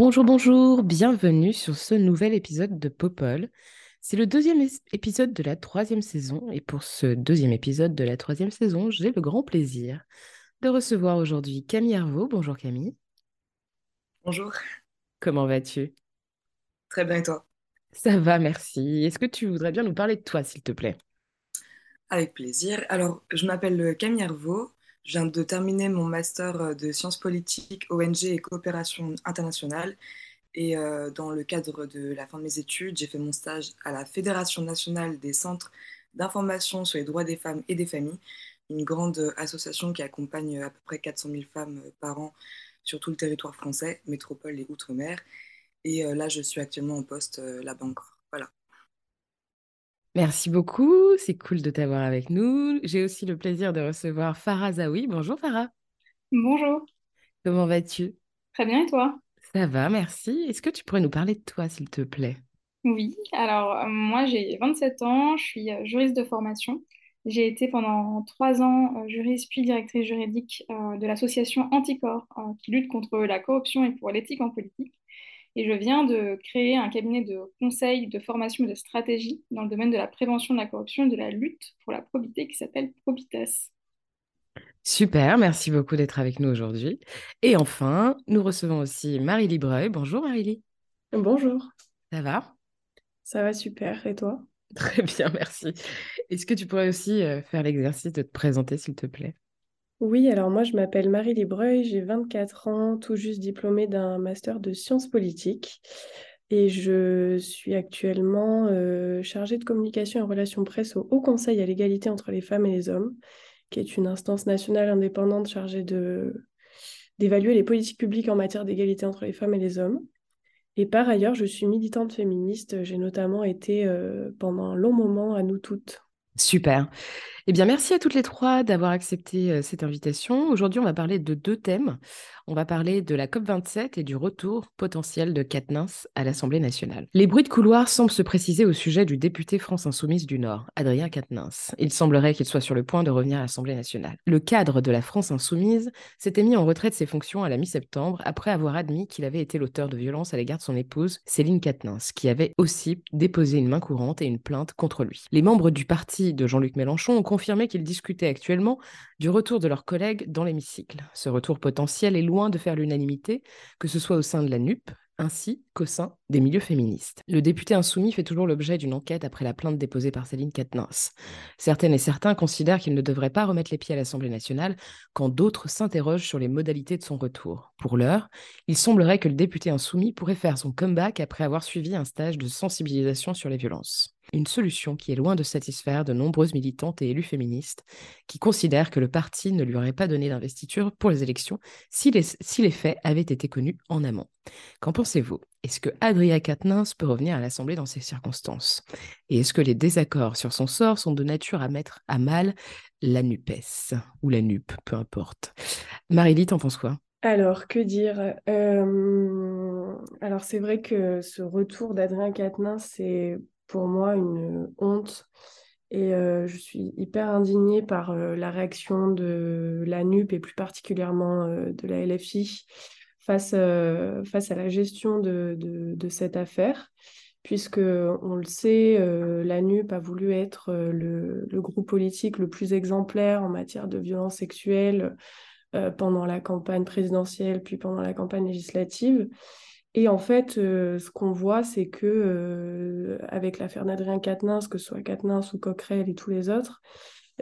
Bonjour, bonjour, bienvenue sur ce nouvel épisode de Popol. C'est le deuxième épisode de la troisième saison et pour ce deuxième épisode de la troisième saison, j'ai le grand plaisir de recevoir aujourd'hui Camille Hervaux. Bonjour Camille, Bonjour, comment vas-tu? très bien et toi? Ça va, merci. Est-ce que tu voudrais bien nous parler de toi, s'il te plaît? Avec plaisir. Alors, je m'appelle Camille Hervaux, je viens de terminer mon master de sciences politiques, ONG et coopération internationale. Et euh, dans le cadre de la fin de mes études, j'ai fait mon stage à la Fédération nationale des centres d'information sur les droits des femmes et des familles, une grande association qui accompagne à peu près 400 000 femmes par an sur tout le territoire français, métropole et outre-mer. Et euh, là, je suis actuellement en poste euh, là-bas encore. Merci beaucoup, c'est cool de t'avoir avec nous. J'ai aussi le plaisir de recevoir Farah Zawi. Bonjour Farah, Bonjour, comment vas-tu? très bien et toi? Ça va, merci. Est-ce que tu pourrais nous parler de toi, s'il te plaît? Oui, alors euh, moi j'ai 27 ans, je suis euh, juriste de formation. J'ai été pendant trois ans euh, juriste puis directrice juridique de l'association Anticorps qui lutte contre la corruption et pour l'éthique en politique. Et je viens de créer un cabinet de conseil, de formation et de stratégie dans le domaine de la prévention de la corruption et de la lutte pour la probité qui s'appelle Probitas. Super, merci beaucoup d'être avec nous aujourd'hui. Et enfin, nous recevons aussi Marie-Lie Breuil. Bonjour Marie-Lie, Bonjour, ça va? ça va super. Et toi? Très bien, merci. Est-ce que tu pourrais aussi euh, faire l'exercice de te présenter, s'il te plaît? Oui, alors moi je m'appelle Marie Libreuil, j'ai 24 ans, tout juste diplômée d'un master de sciences politiques et je suis actuellement euh, chargée de communication et relations presse au Haut Conseil à l'égalité entre les femmes et les hommes, qui est une instance nationale indépendante chargée de d'évaluer les politiques publiques en matière d'égalité entre les femmes et les hommes. Et par ailleurs, je suis militante féministe, j'ai notamment été euh, pendant un long moment à Nous Toutes. Super. Eh bien, merci à toutes les trois d'avoir accepté cette invitation. Aujourd'hui, on va parler de deux thèmes. On va parler de la COP27 et du retour potentiel de Katnins à l'Assemblée nationale. Les bruits de couloir semblent se préciser au sujet du député France Insoumise du Nord, Adrien Quatennens. Il semblerait qu'il soit sur le point de revenir à l'Assemblée nationale. Le cadre de la France Insoumise s'était mis en retrait de ses fonctions à la mi-septembre après avoir admis qu'il avait été l'auteur de violences à l'égard de son épouse, Céline Quatennens, qui avait aussi déposé une main courante et une plainte contre lui. Les membres du parti de Jean-Luc Mélenchon ont qu'ils discutaient actuellement du retour de leurs collègues dans l'hémicycle. Ce retour potentiel est loin de faire l'unanimité, que ce soit au sein de la NUP, ainsi qu'au sein des milieux féministes. Le député insoumis fait toujours l'objet d'une enquête après la plainte déposée par Céline Quatennens. Certaines et certains considèrent qu'il ne devrait pas remettre les pieds à l'Assemblée nationale, quand d'autres s'interrogent sur les modalités de son retour. Pour l'heure, il semblerait que le député insoumis pourrait faire son comeback après avoir suivi un stage de sensibilisation sur les violences. Une solution qui est loin de satisfaire de nombreuses militantes et élus féministes qui considèrent que le parti ne lui aurait pas donné d'investiture pour les élections si les, faits avaient été connus en amont. Qu'en pensez-vous? Est-ce que Adria Quatennens peut revenir à l'Assemblée dans ces circonstances? Et est-ce que les désaccords sur son sort sont de nature à mettre à mal la NUPES ou la NUP, peu importe? Marie-Lie, t'en penses quoi? Alors, que dire? Euh, alors, c'est vrai que ce retour d'Adrien Quatennens, c'est pour moi une honte. Et euh, je suis hyper indignée par euh, la réaction de la NUP et plus particulièrement euh, de la LFI face, euh, face à la gestion de, de, cette affaire. Puisque, on le sait, euh, la NUP a voulu être euh, le, le groupe politique le plus exemplaire en matière de violences sexuelles euh, pendant la campagne présidentielle, puis pendant la campagne législative. Et en fait, euh, ce qu'on voit, c'est que euh, avec l'affaire d'Adrien Quatennens, que ce soit Quatennens ou Coquerel et tous les autres,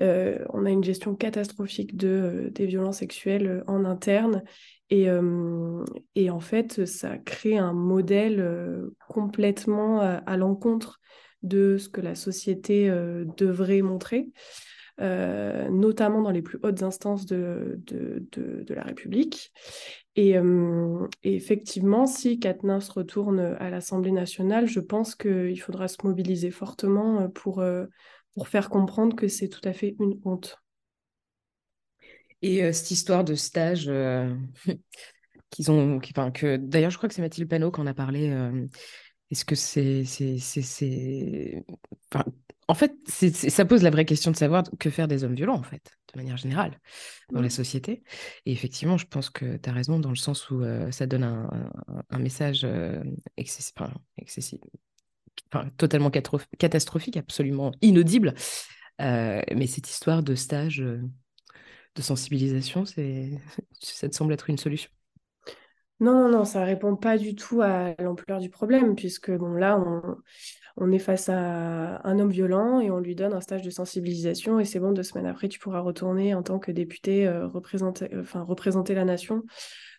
euh, on a une gestion catastrophique de, des violences sexuelles en interne. Et, et en fait, ça crée un modèle complètement à, l'encontre de ce que la société devrait montrer. Notamment dans les plus hautes instances de, de, la République. Et, effectivement, si Katnins retourne à l'Assemblée nationale, je pense qu'il faudra se mobiliser fortement pour, pour faire comprendre que c'est tout à fait une honte. Et cette histoire de stage qu'ils ont, que d'ailleurs, je crois que c'est Mathilde Panot qui en a parlé. Est-ce que c'est, c'est, enfin, en fait, ça pose la vraie question de savoir que faire des hommes violents, en fait, de manière générale, dans la société. Et effectivement, je pense que tu as raison dans le sens où ça donne un, message excessif, totalement catastrophique, absolument inaudible. mais cette histoire de stage de sensibilisation, ça te semble être une solution? Non, non, non, ça répond pas du tout à l'ampleur du problème, puisque bon, là, on, est face à un homme violent et on lui donne un stage de sensibilisation, et c'est bon, deux semaines après, tu pourras retourner en tant que député euh, représenter, enfin, représenter la nation.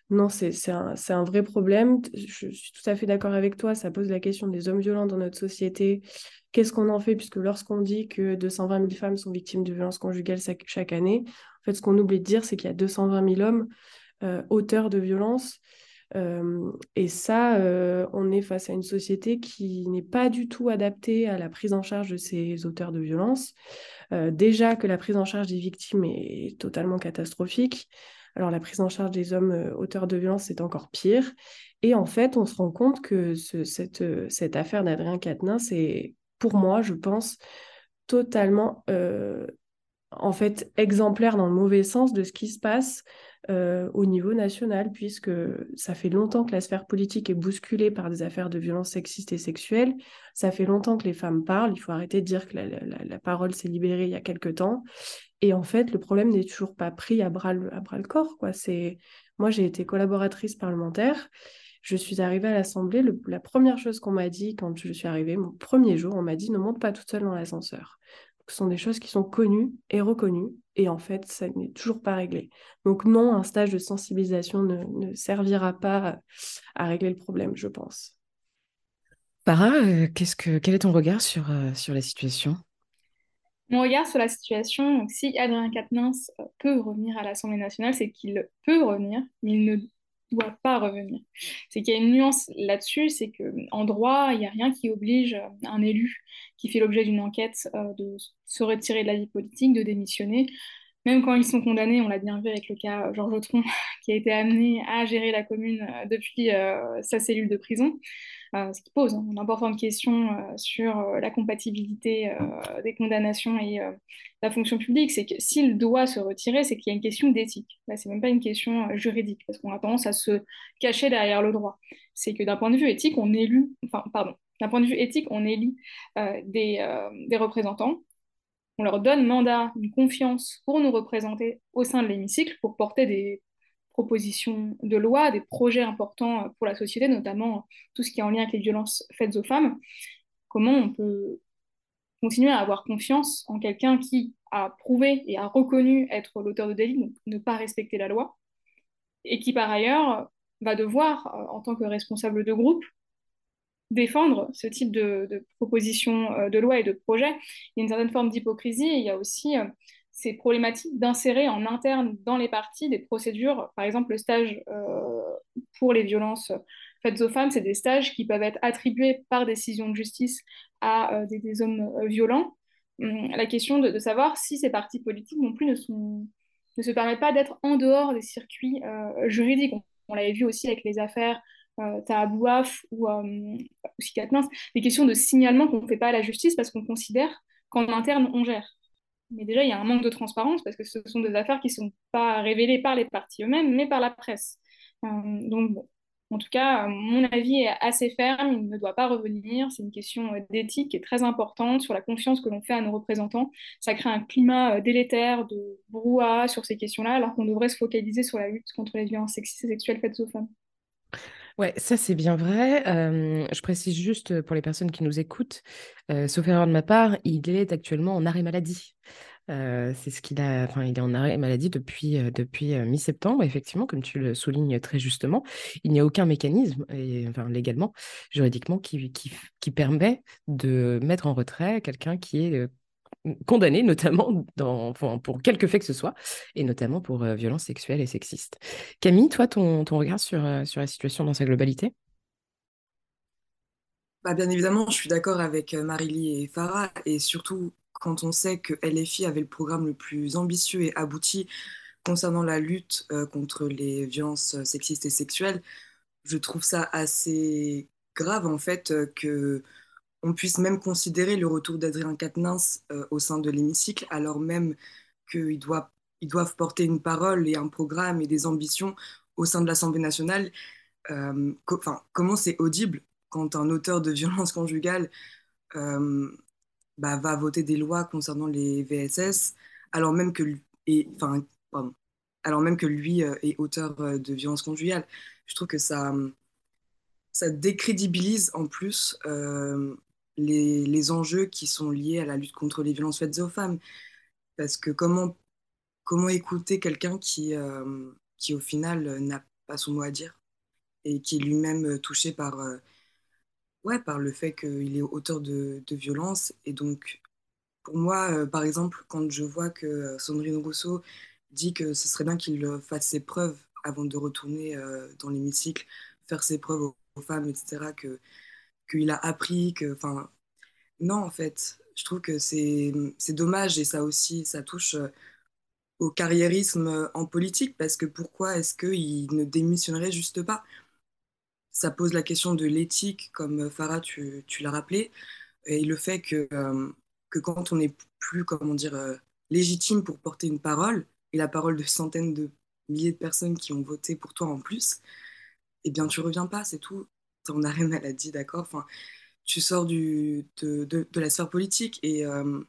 Non, c'est un, un, vrai problème. Je suis tout à fait d'accord avec toi, ça pose la question des hommes violents dans notre société. Qu'est-ce qu'on en fait, puisque lorsqu'on dit que 220 000 femmes sont victimes de violences conjugales chaque année, en fait, ce qu'on oublie de dire, c'est qu'il y a 220 000 hommes euh, auteurs de violences et ça, on est face à une société qui n'est pas du tout adaptée à la prise en charge de ces auteurs de violences. Euh, déjà que la prise en charge des victimes est totalement catastrophique. Alors la prise en charge des hommes auteurs de violences, c'est encore pire. Et en fait, on se rend compte que cette, cette affaire d'Adrien Quatennens, c'est, pour moi, je pense, totalement en fait exemplaire dans le mauvais sens de ce qui se passe euh, au niveau national, puisque ça fait longtemps que la sphère politique est bousculée par des affaires de violences sexistes et sexuelles. Ça fait longtemps que les femmes parlent. Il faut arrêter de dire que la, parole s'est libérée il y a quelque temps. Et en fait, le problème n'est toujours pas pris à bras le, à bras le corps. Quoi. Moi, j'ai été collaboratrice parlementaire. Je suis arrivée à l'Assemblée. la première chose qu'on m'a dit quand je suis arrivée, mon premier jour, on m'a dit ne monte pas toute seule dans l'ascenseur ce sont des choses qui sont connues et reconnues, et en fait, ça n'est toujours pas réglé. Donc non, un stage de sensibilisation ne, servira pas à régler le problème, je pense. Para, euh, qu'est-ce que, quel est ton regard sur, euh, sur la situation? Mon regard sur la situation, si Adrien Quatennens peut revenir à l'Assemblée nationale, c'est qu'il peut revenir, mais il ne doit pas revenir. C'est qu'il y a une nuance là-dessus, c'est qu'en droit, il n'y a rien qui oblige un élu qui fait l'objet d'une enquête euh, de se retirer de la vie politique, de démissionner. Même quand ils sont condamnés, on l'a bien vu avec le cas Georges Autron, a été amené à gérer la commune euh, depuis euh, sa cellule de prison. Euh, ce qui pose hein, une importante question sur la compatibilité des condamnations et la fonction publique, c'est que s'il doit se retirer, c'est qu'il y a une question d'éthique. Là, c'est même pas une question juridique, parce qu'on a tendance à se cacher derrière le droit. C'est que d'un point de vue éthique, on enfin, pardon, d'un point de vue éthique, on élit des représentants on leur donne mandat, une confiance pour nous représenter au sein de l'hémicycle, pour porter des propositions de loi, des projets importants pour la société, notamment tout ce qui est en lien avec les violences faites aux femmes. Comment on peut continuer à avoir confiance en quelqu'un qui a prouvé et a reconnu être l'auteur de délit, donc ne pas respecter la loi, et qui par ailleurs va devoir, euh, en tant que responsable de groupe, défendre ce type de, propositions euh, de loi et de projets. Il y a une certaine forme d'hypocrisie, il y a aussi euh, c'est problématique d'insérer en interne dans les partis des procédures, par exemple le stage euh, pour les violences faites aux femmes, c'est des stages qui peuvent être attribués par décision de justice à euh, des, hommes euh, violents. Hum, la question de, savoir si ces partis politiques non plus ne, se permettent pas d'être en dehors des circuits juridiques. On, l'avait vu aussi avec les affaires euh, Tahabouaf ou, ou des questions de signalement qu'on ne fait pas à la justice parce qu'on considère qu'en interne on gère. Mais déjà, il y a un manque de transparence parce que ce sont des affaires qui ne sont pas révélées par les partis eux-mêmes, mais par la presse. Euh, donc. En tout cas, mon avis est assez ferme, il ne doit pas revenir. C'est une question euh, d'éthique qui est très importante sur la confiance que l'on fait à nos représentants. Ça crée un climat euh, délétère de brouhaha sur ces questions-là, alors qu'on devrait se focaliser sur la lutte contre les violences sexistes et sexuelles faites aux femmes. Ouais, ça c'est bien vrai. je précise juste pour les personnes qui nous écoutent, sauf erreur de ma part, il est actuellement en arrêt maladie. c'est ce qu'il a, enfin, il est en arrêt maladie depuis, depuis mi-septembre, effectivement, comme tu le soulignes très justement. Il n'y a aucun mécanisme, enfin, légalement, juridiquement, qui, qui, qui, permet de mettre en retrait quelqu'un qui est condamnés, notamment pour, quelques faits que ce soit, et notamment pour violences sexuelles et sexistes. Camille, toi, ton, ton regard sur, sur la situation dans sa globalité? Bah, Bien évidemment, je suis d'accord avec Marily et Farah, et surtout quand on sait que LFI avait le programme le plus ambitieux et abouti concernant la lutte contre les violences sexistes et sexuelles, je trouve ça assez grave en fait que on puisse même considérer le retour d'Adrien Quatennens euh, au sein de l'hémicycle, alors même qu'ils doivent, porter une parole et un programme et des ambitions au sein de l'Assemblée nationale. Euh, comment c'est audible quand un auteur de violence conjugale euh, bah, va voter des lois concernant les VSS, alors même que, et, enfin, alors même que lui est auteur de violence conjugale Je trouve que ça, ça décrédibilise en plus les, enjeux qui sont liés à la lutte contre les violences faites aux femmes. Parce que comment, comment écouter quelqu'un qui, euh, qui, au final, n'a pas son mot à dire et qui est lui-même touché par, euh, ouais, par le fait qu'il est auteur de, de violences. Et donc, pour moi, euh, par exemple, quand je vois que Sandrine Rousseau dit que ce serait bien qu'il fasse ses preuves avant de retourner dans l'hémicycle, faire ses preuves aux, aux femmes, etc., que qu'il a appris, que, non, en fait, je trouve que c'est dommage et ça aussi, ça touche euh, au carriérisme euh, en politique parce que pourquoi est-ce qu'il ne démissionnerait juste pas? Ça pose la question de l'éthique, comme euh, Farah, tu, l'as rappelé, et le fait que, que quand on n'est plus, comment dire, légitime pour porter une parole, et la parole de centaines de milliers de personnes qui ont voté pour toi en plus, eh bien, tu reviens pas, c'est tout ton arrêt maladie, d'accord? Enfin, Tu sors du, de, de, la sphère politique. Et, euh,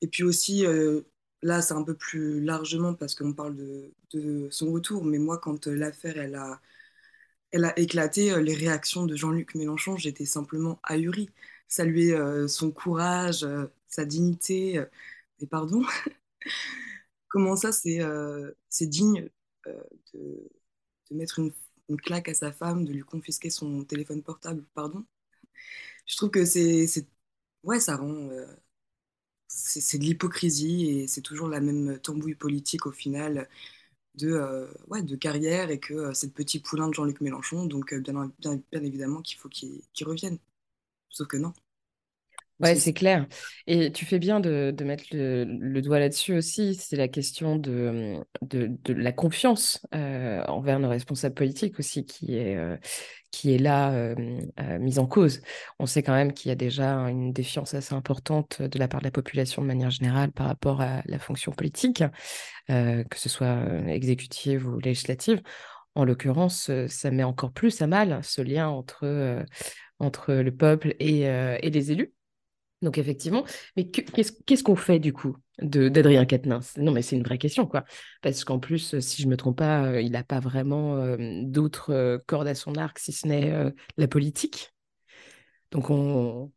et puis aussi, euh, là, c'est un peu plus largement parce qu'on parle de, de, son retour. Mais moi, quand euh, l'affaire, elle a, elle a éclaté, les réactions de Jean-Luc Mélenchon, j'étais simplement ahurie. Saluer son courage, sa dignité. et pardon Comment ça, c'est c'est digne de, de mettre une une claque à sa femme, de lui confisquer son téléphone portable, pardon? Je trouve que c'est. Ouais, ça rend. Euh, c'est de l'hypocrisie et c'est toujours la même tambouille politique au final de, euh, ouais, de carrière et que euh, c'est le petit poulain de Jean-Luc Mélenchon, donc bien, bien, bien, évidemment qu'il faut qu'il revienne. Sauf que non. Ouais, c'est clair. Et tu fais bien de, de mettre le, doigt là-dessus aussi. C'est la question de, de, de la confiance euh, envers nos responsables politiques aussi qui est, euh, qui est là euh, mise en cause. On sait quand même qu'il y a déjà une défiance assez importante de la part de la population de manière générale par rapport à la fonction politique, que ce soit exécutive ou législative. En l'occurrence, ça met encore plus à mal ce lien entre, entre le peuple et, et les élus. Donc effectivement, mais qu'est-ce qu'on fait du coup d'Adrien Quatennens? Non, mais c'est une vraie question, quoi. Parce qu'en plus, si je me trompe pas, euh, il n'a pas vraiment euh, d'autres euh, cordes à son arc si ce n'est la politique. Donc on,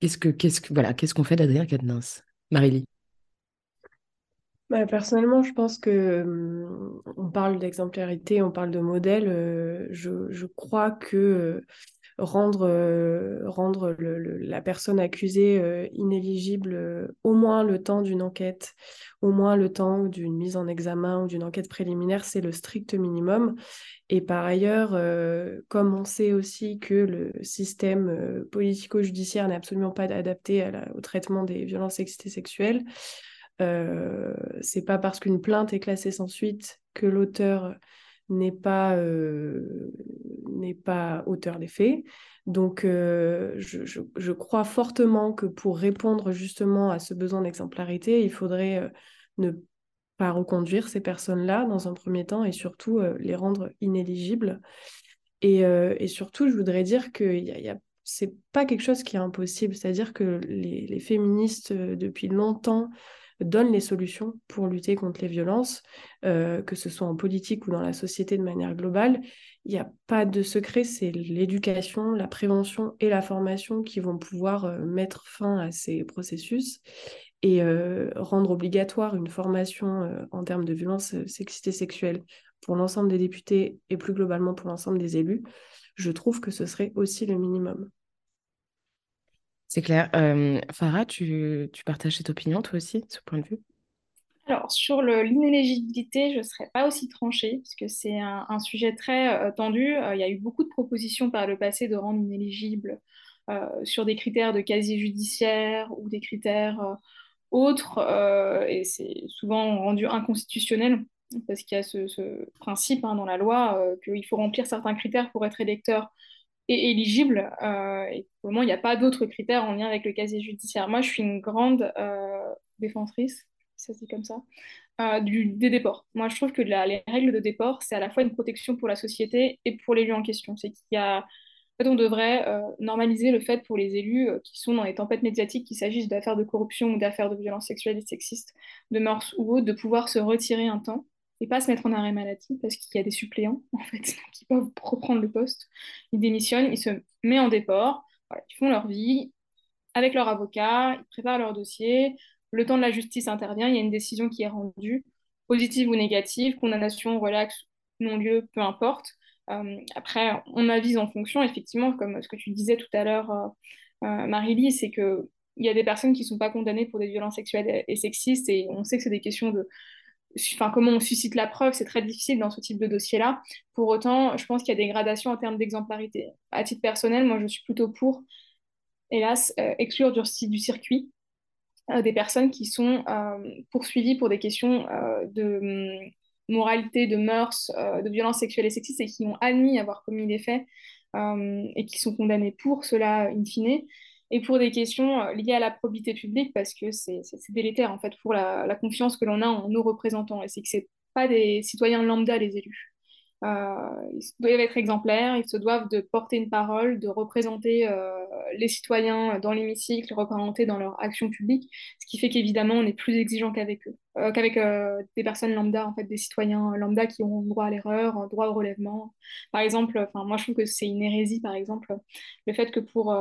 qu'est-ce qu'on fait d'Adrien Quatennens Marélie bah, personnellement, je pense que hum, on parle d'exemplarité, on parle de modèle. je, crois que rendre, euh, rendre la personne accusée euh, inéligible euh, au moins le temps d'une enquête, au moins le temps d'une mise en examen ou d'une enquête préliminaire, c'est le strict minimum. Et par ailleurs, comme on sait aussi que le système politico-judiciaire n'est absolument pas adapté au traitement des violences sexuelles, c'est pas parce qu'une plainte est classée sans suite que l'auteur n'est pas, euh, pas auteur des faits. Donc, euh, je, je, crois fortement que pour répondre justement à ce besoin d'exemplarité, il faudrait euh, ne pas reconduire ces personnes-là dans un premier temps et surtout les rendre inéligibles. Et, et, surtout, je voudrais dire que y a, y a c'est pas quelque chose qui est impossible. C'est-à-dire que les, les féministes, depuis longtemps, donne les solutions pour lutter contre les violences, euh, que ce soit en politique ou dans la société de manière globale. Il n'y a pas de secret, c'est l'éducation, la prévention et la formation qui vont pouvoir euh, mettre fin à ces processus et euh, rendre obligatoire une formation en termes de violences sexistes et sexuelles pour l'ensemble des députés et plus globalement pour l'ensemble des élus. Je trouve que ce serait aussi le minimum. C'est clair. Farah, tu, partages cette opinion, toi aussi, ce point de vue? Alors, sur l'inéligibilité, je ne serais pas aussi tranchée, parce que c'est un, sujet très euh, tendu. Euh, il y a eu beaucoup de propositions par le passé de rendre inéligible euh, sur des critères de casier judiciaire ou des critères autres, et c'est souvent rendu inconstitutionnel, parce qu'il y a ce, principe hein, dans la loi qu'il faut remplir certains critères pour être électeur et éligible. et pour le moment, il n'y a pas d'autres critères en lien avec le casier judiciaire. Moi, je suis une grande défentrice ça se dit comme ça, euh, du, des déports. Moi, je trouve que les règles de déport, c'est à la fois une protection pour la société et pour l'élu en question. C'est qu'il y a, en fait, on devrait euh, normaliser le fait pour les élus euh, qui sont dans les tempêtes médiatiques, qu'il s'agisse d'affaires de corruption ou d'affaires de violences sexuelles et sexistes, de mœurs ou autres, de pouvoir se retirer un temps et pas se mettre en arrêt maladie parce qu'il y a des suppléants en fait qui peuvent reprendre le poste. Ils démissionnent, ils se mettent en déport, ils font leur vie avec leur avocat, ils préparent leur dossier, le temps de la justice intervient, il y a une décision qui est rendue, positive ou négative, condamnation, relax, non-lieu, peu importe. Euh, après, on avise en fonction, effectivement, comme ce que tu disais tout à l'heure, euh, euh Marie-Lise, c'est qu'il y a des personnes qui ne sont pas condamnées pour des violences sexuelles et sexistes, et on sait que c'est des questions de... Enfin, comment on suscite la preuve, c'est très difficile dans ce type de dossier-là. Pour autant, je pense qu'il y a des gradations en termes d'exemplarité. À titre personnel, moi, je suis plutôt pour, hélas, euh, exclure du, circuit euh, des personnes qui sont euh, poursuivies pour des questions de hum, moralité, de mœurs, de violences sexuelles et sexistes et qui ont admis avoir commis des faits et qui sont condamnées pour cela in fine et pour des questions liées à la probité publique parce que c'est délétère en fait pour la, confiance que l'on a en nos représentants et c'est que c'est pas des citoyens lambda les élus. Euh, ils doivent être exemplaires, ils se doivent de porter une parole, de représenter euh, les citoyens dans l'hémicycle, représenter dans leur action publique, ce qui fait qu'évidemment on est plus exigeant qu'avec eux, euh, qu'avec des personnes lambda, en fait, des citoyens lambda qui ont droit à l'erreur, droit au relèvement. Par exemple, moi je trouve que c'est une hérésie, par exemple, le fait que pour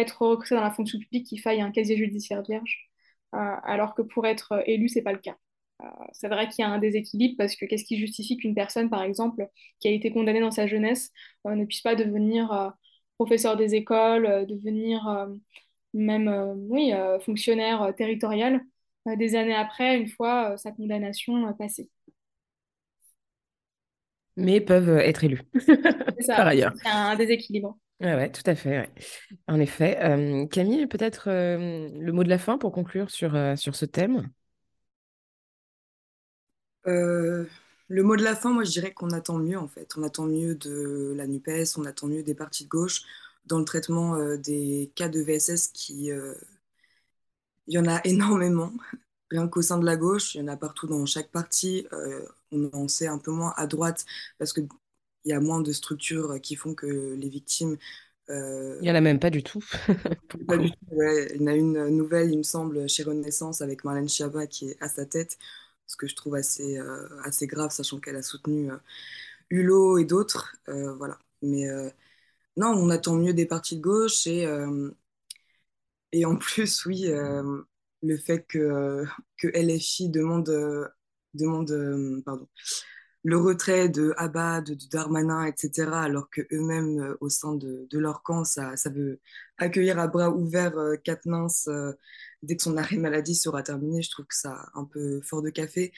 être recruté dans la fonction publique, il faille un casier judiciaire vierge, alors que pour être élu, c'est pas le cas. Euh, c'est vrai qu'il y a un déséquilibre parce que qu'est-ce qui justifie qu'une personne, par exemple, qui a été condamnée dans sa jeunesse, euh, ne puisse pas devenir euh, professeur des écoles, devenir même oui, fonctionnaire territorial des années après, une fois sa condamnation passée. Mais peuvent être élus, ça, par ailleurs. C'est un déséquilibre. Oui, ouais, tout à fait. En effet. Camille, peut-être le mot de la fin pour conclure sur, sur ce thème? Le mot de la fin, moi, je dirais qu'on attend mieux, en fait. On attend mieux de la NUPES, on attend mieux des partis de gauche dans le traitement des cas de VSS qui... Il y en a énormément, rien qu'au sein de la gauche, il y en a partout dans chaque parti. on en sait un peu moins à droite parce qu'il y a moins de structures qui font que les victimes... il n'y en a même pas du tout. pas du tout Il y en a une nouvelle, il me semble, chez Renaissance avec Marlène Schiappa qui est à sa tête ce que je trouve assez, euh, assez grave, sachant qu'elle a soutenu euh, Hulot et d'autres. Euh, voilà. Mais non, on attend mieux des partis de gauche et, et en plus, oui, le fait que, que LFI demande, demande pardon, le retrait de Abad, de Darmanin, etc., alors qu'eux-mêmes, au sein de, de, leur camp, ça, ça veut accueillir à bras ouverts Katnins dès que son arrêt maladie sera terminé, je trouve que ça un peu fort de café.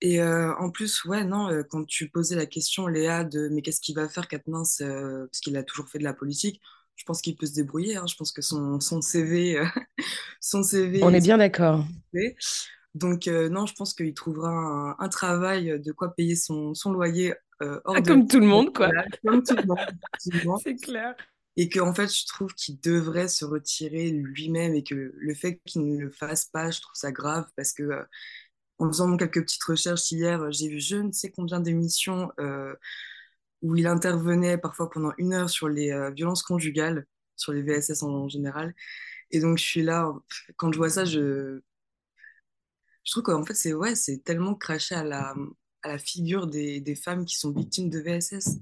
Et euh, en plus, ouais, non, euh, quand tu posais la question, Léa, de mais qu'est-ce qu'il va faire Katniss, euh, parce qu'il a toujours fait de la politique, je pense qu'il peut se débrouiller. Hein. je pense que son, son CV, son CV. On est bien d'accord. Donc non, je pense qu'il trouvera un, travail de quoi payer son, son loyer hors ah, Comme tout le monde, quoi. comme tout le monde. C'est clair et que en fait je trouve qu'il devrait se retirer lui-même et que le fait qu'il ne le fasse pas je trouve ça grave parce que euh, en faisant quelques petites recherches hier j'ai vu je ne sais combien d'émissions euh, où il intervenait parfois pendant une heure sur les euh, violences conjugales sur les VSS en, général et donc je suis là quand je vois ça je je trouve qu'en fait c'est ouais c'est tellement craché à la à la figure des, des femmes qui sont victimes de VSS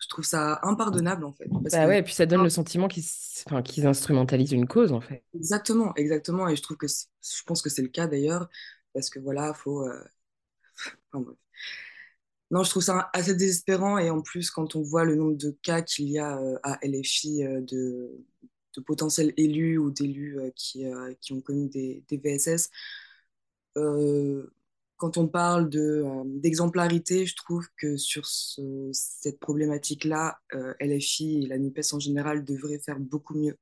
je trouve ça impardonnable en fait. bah ouais, et puis ça donne le sentiment qu'ils enfin, instrumentalisent une cause en fait. Exactement, exactement. Et je trouve que je pense que c'est le cas d'ailleurs, parce que voilà, faut. Euh, non, je trouve ça assez désespérant et en plus quand on voit le nombre de cas qu'il y a euh, à LFI euh, de potentiels élus ou d'élus qui, qui ont connu des, des VSS quand on parle d'exemplarité, je trouve que sur cette problématique-là, LFI et la NUPES en général devraient faire beaucoup mieux.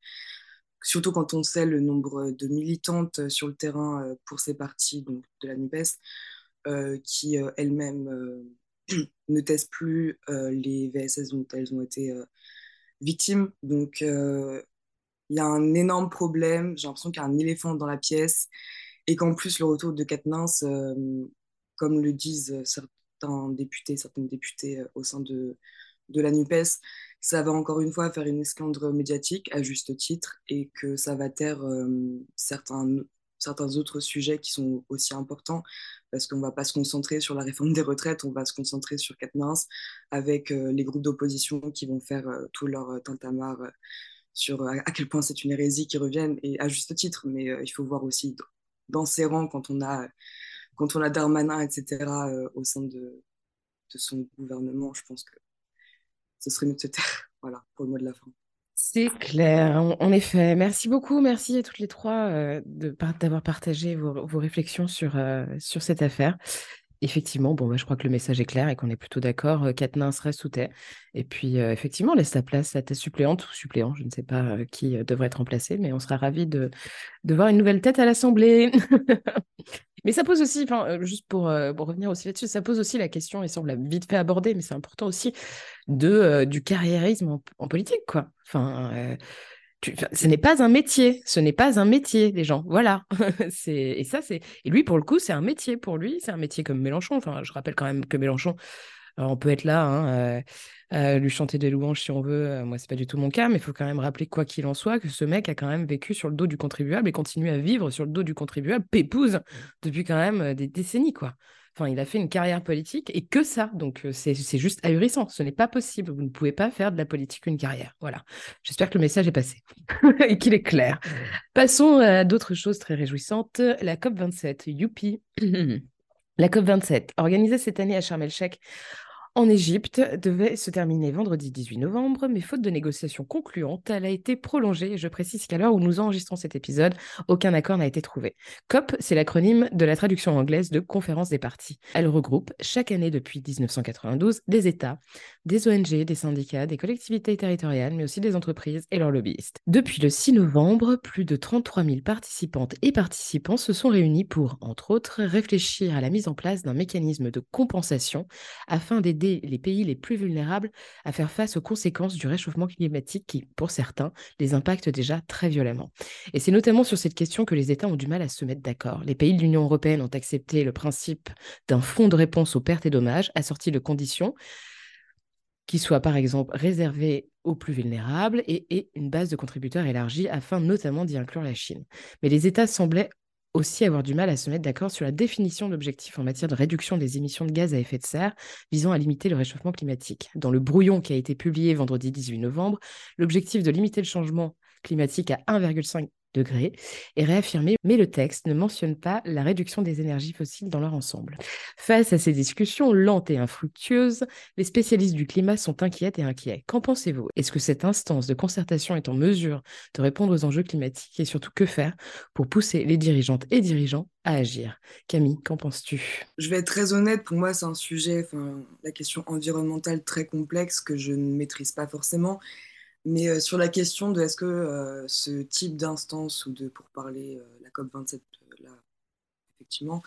Surtout quand on sait le nombre de militantes sur le terrain pour ces partis de la NUPES, qui elles-mêmes ne testent plus les VSS dont elles ont été victimes. Donc il y a un énorme problème, j'ai l'impression qu'il y a un éléphant dans la pièce et qu'en plus le retour de Katnins, euh, comme le disent certains députés, certaines députées euh, au sein de, de la NUPES, ça va encore une fois faire une esclandre médiatique à juste titre et que ça va taire euh, certains, certains autres sujets qui sont aussi importants parce qu'on ne va pas se concentrer sur la réforme des retraites, on va se concentrer sur Katnins avec les groupes d'opposition qui vont faire tout leur tintamarre sur à, quel point c'est une hérésie qui revienne et à juste titre, mais il faut voir aussi dans ses rangs quand on a, quand on a Darmanin, etc., euh, au sein de, de son gouvernement, je pense que ce serait mieux de se taire. Voilà, pour le mot de la fin. C'est clair, en, effet. Merci beaucoup, merci à toutes les trois euh, d'avoir partagé vos, réflexions sur, euh, sur cette affaire. Effectivement, bon, bah, je crois que le message est clair et qu'on est plutôt d'accord. Katnin reste sous tes. Et puis, effectivement, laisse ta place à ta suppléante ou suppléant, je ne sais pas qui devrait être remplacé, mais on sera ravis de, de voir une nouvelle tête à l'Assemblée. mais ça pose aussi, juste pour, pour, revenir aussi là-dessus, ça pose aussi la question, et ça on l'a vite fait aborder, mais c'est important aussi, de, du carriérisme en, en politique, quoi. Enfin, ce n'est pas un métier, ce n'est pas un métier, les gens. Voilà. c'est et ça c'est et lui pour le coup c'est un métier pour lui, c'est un métier comme Mélenchon. Enfin, je rappelle quand même que Mélenchon, on peut être là, hein, euh, lui chanter des louanges si on veut. Euh, moi c'est pas du tout mon cas, mais il faut quand même rappeler quoi qu'il en soit que ce mec a quand même vécu sur le dos du contribuable et continue à vivre sur le dos du contribuable, pépouse depuis quand même euh, des décennies quoi. Enfin, il a fait une carrière politique et que ça. Donc, euh, c'est juste ahurissant. Ce n'est pas possible. Vous ne pouvez pas faire de la politique une carrière. Voilà. J'espère que le message est passé et qu'il est clair. Passons à d'autres choses très réjouissantes. La COP27, youpi. La COP27, organisée cette année à Sharm el-Sheikh en Égypte devait se terminer vendredi 18 novembre, mais faute de négociations concluantes, elle a été prolongée. Je précise qu'à l'heure où nous enregistrons cet épisode, aucun accord n'a été trouvé. COP, c'est l'acronyme de la traduction anglaise de Conférence des parties. Elle regroupe chaque année depuis 1992 des États, des ONG, des syndicats, des collectivités territoriales, mais aussi des entreprises et leurs lobbyistes. Depuis le 6 novembre, plus de 33 000 participantes et participants se sont réunis pour, entre autres, réfléchir à la mise en place d'un mécanisme de compensation afin d'aider les pays les plus vulnérables à faire face aux conséquences du réchauffement climatique qui, pour certains, les impactent déjà très violemment. Et c'est notamment sur cette question que les États ont du mal à se mettre d'accord. Les pays de l'Union européenne ont accepté le principe d'un fonds de réponse aux pertes et dommages assorti de conditions qui soient par exemple réservées aux plus vulnérables et, et une base de contributeurs élargie afin notamment d'y inclure la Chine. Mais les États semblaient aussi avoir du mal à se mettre d'accord sur la définition d'objectifs en matière de réduction des émissions de gaz à effet de serre visant à limiter le réchauffement climatique. Dans le brouillon qui a été publié vendredi 18 novembre, l'objectif de limiter le changement climatique à 1,5 degrés est réaffirmé, mais le texte ne mentionne pas la réduction des énergies fossiles dans leur ensemble. Face à ces discussions lentes et infructueuses, les spécialistes du climat sont inquiets et inquiets. Qu'en pensez-vous? Est-ce que cette instance de concertation est en mesure de répondre aux enjeux climatiques et surtout que faire pour pousser les dirigeantes et dirigeants à agir? Camille, qu'en penses-tu? Je vais être très honnête, pour moi c'est un sujet, la question environnementale très complexe que je ne maîtrise pas forcément mais euh, sur la question de est-ce que euh, ce type d'instance ou de pour parler euh, la COP 27 là effectivement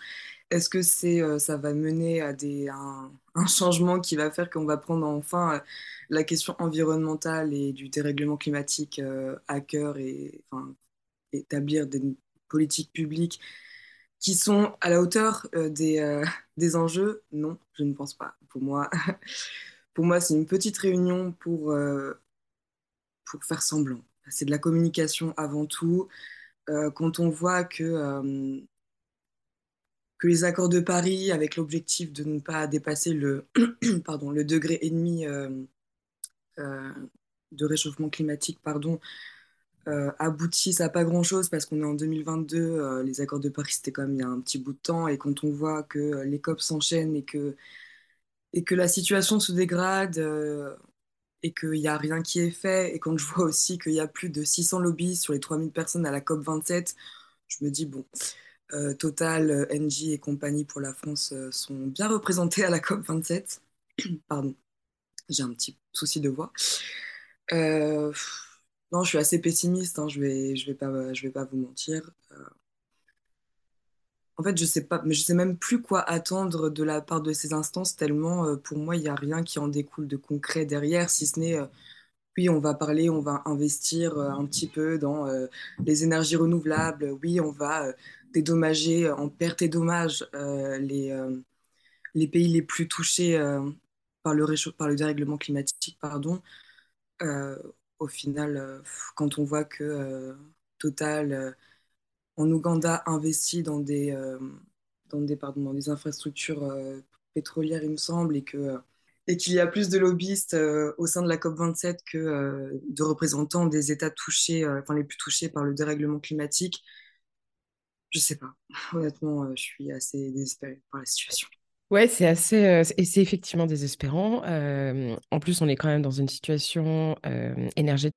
est-ce que c'est ça va mener à des un, changement qui va faire qu'on va prendre enfin la question environnementale et du dérèglement climatique à cœur et enfin, établir des politiques publiques qui sont à la hauteur des, des enjeux? Non, je ne pense pas. Pour moi, pour moi, c'est une petite réunion pour pour faire semblant. C'est de la communication avant tout. Euh, quand on voit que, euh, que les accords de Paris, avec l'objectif de ne pas dépasser le, pardon, le degré et demi euh, de réchauffement climatique, pardon, aboutissent à pas grand-chose parce qu'on est en 2022, les accords de Paris c'était quand même il y a un petit bout de temps, et quand on voit que les COP s'enchaînent et que, et que la situation se dégrade, et qu'il n'y a rien qui est fait, et quand je vois aussi qu'il y a plus de 600 lobbies sur les 3000 personnes à la COP27, je me dis, bon, euh, Total, Engie et compagnie pour la France euh, sont bien représentés à la COP27. Pardon, j'ai un petit souci de voix. Euh, non, je suis assez pessimiste, je vais, je vais je vais pas vous mentir. En fait, je sais pas, mais je sais même plus quoi attendre de la part de ces instances, tellement pour moi, il n'y a rien qui en découle de concret derrière, si ce n'est oui, on va parler, on va investir un petit peu dans les énergies renouvelables, oui, on va dédommager en perte et dommages les, les pays les plus touchés par, le par le dérèglement climatique. Pardon. au final, quand on voit que Total en Ouganda investit dans des, dans des, pardon, dans des infrastructures pétrolières, il me semble, et que et qu'il y a plus de lobbyistes au sein de la COP27 que de représentants des États touchés, enfin les plus touchés par le dérèglement climatique je sais pas. Honnêtement, euh, je suis assez désespérée par la situation. Ouais, c'est assez, euh, et c'est effectivement désespérant. Euh, en plus, on est quand même dans une situation énergétique.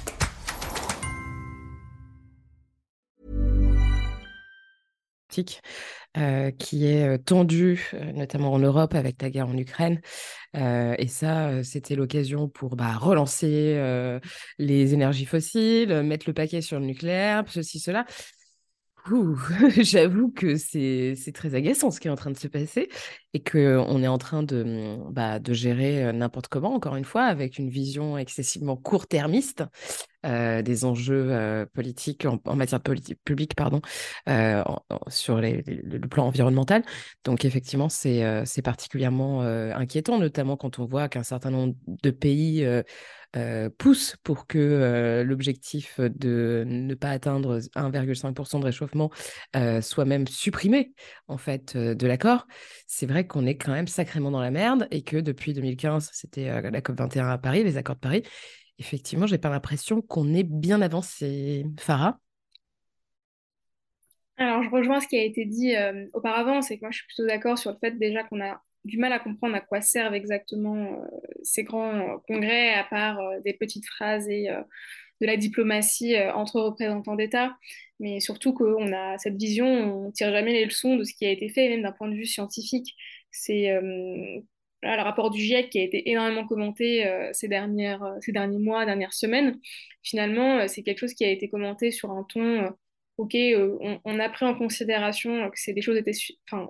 Euh, qui est euh, tendu, euh, notamment en Europe avec la guerre en Ukraine. et ça, c'était l'occasion pour bah, relancer les énergies fossiles, mettre le paquet sur le nucléaire, ceci, cela. J'avoue que c'est très agaçant ce qui est en train de se passer et qu'on est en train de, mmh, bah, gérer n'importe comment, encore une fois, avec une vision excessivement court-termiste des enjeux politiques en, matière politique publique pardon, sur le plan environnemental. Donc effectivement, c'est particulièrement inquiétant, notamment quand on voit qu'un certain nombre de pays euh, pousse pour que euh, l'objectif de ne pas atteindre 1,5% de réchauffement euh, soit même supprimé en fait de l'accord, c'est vrai qu'on est quand même sacrément dans la merde et que depuis 2015, c'était la COP 21 à Paris, les accords de Paris. Effectivement, j'ai pas l'impression qu'on est bien avancé. Farah? Alors, je rejoins ce qui a été dit auparavant, c'est que moi, je suis plutôt d'accord sur le fait déjà qu'on a du mal à comprendre à quoi servent exactement euh, ces grands congrès, à part euh, des petites phrases et euh, de la diplomatie entre représentants d'État, mais surtout qu'on a cette vision, on ne tire jamais les leçons de ce qui a été fait, même d'un point de vue scientifique. C'est le rapport du GIEC qui a été énormément commenté ces, dernières, ces derniers mois, dernières semaines. Finalement, c'est quelque chose qui a été commenté sur un ton ok, euh, on, a pris en considération que c'est des choses étaient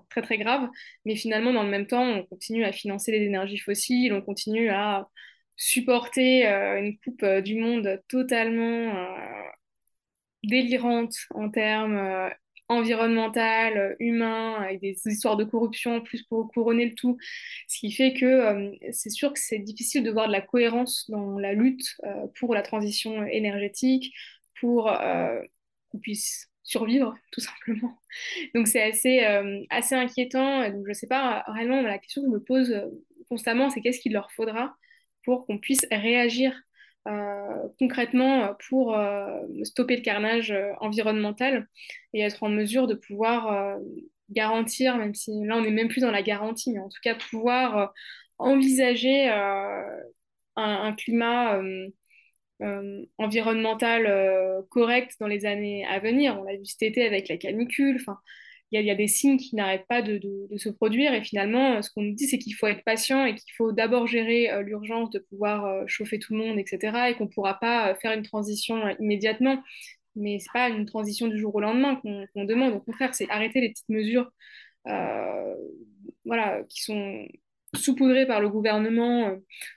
très très graves, mais finalement, dans le même temps, on continue à financer les énergies fossiles, on continue à supporter euh, une coupe euh, du monde totalement délirante en termes environnemental, humains, avec des histoires de corruption en plus pour couronner le tout. Ce qui fait que c'est sûr que c'est difficile de voir de la cohérence dans la lutte pour la transition énergétique, pour qu'on puisse survivre, tout simplement. Donc c'est assez, euh, assez inquiétant. Donc je ne sais pas, réellement, la question que je me pose euh, constamment, c'est qu'est-ce qu'il leur faudra pour qu'on puisse réagir euh, concrètement pour stopper le carnage environnemental et être en mesure de pouvoir garantir, même si là on n'est même plus dans la garantie, mais en tout cas pouvoir envisager un, climat environnementale euh, correcte dans les années à venir. On l'a vu cet été avec la canicule. Enfin, il y, a des signes qui n'arrêtent pas de, se produire. Et finalement, ce qu'on nous dit, c'est qu'il faut être patient et qu'il faut d'abord gérer euh, l'urgence de pouvoir chauffer tout le monde, etc. Et qu'on ne pourra pas faire une transition immédiatement. Mais ce n'est pas une transition du jour au lendemain qu'on demande. Au contraire, c'est arrêter les petites mesures voilà, qui sont saupoudrer par le gouvernement euh,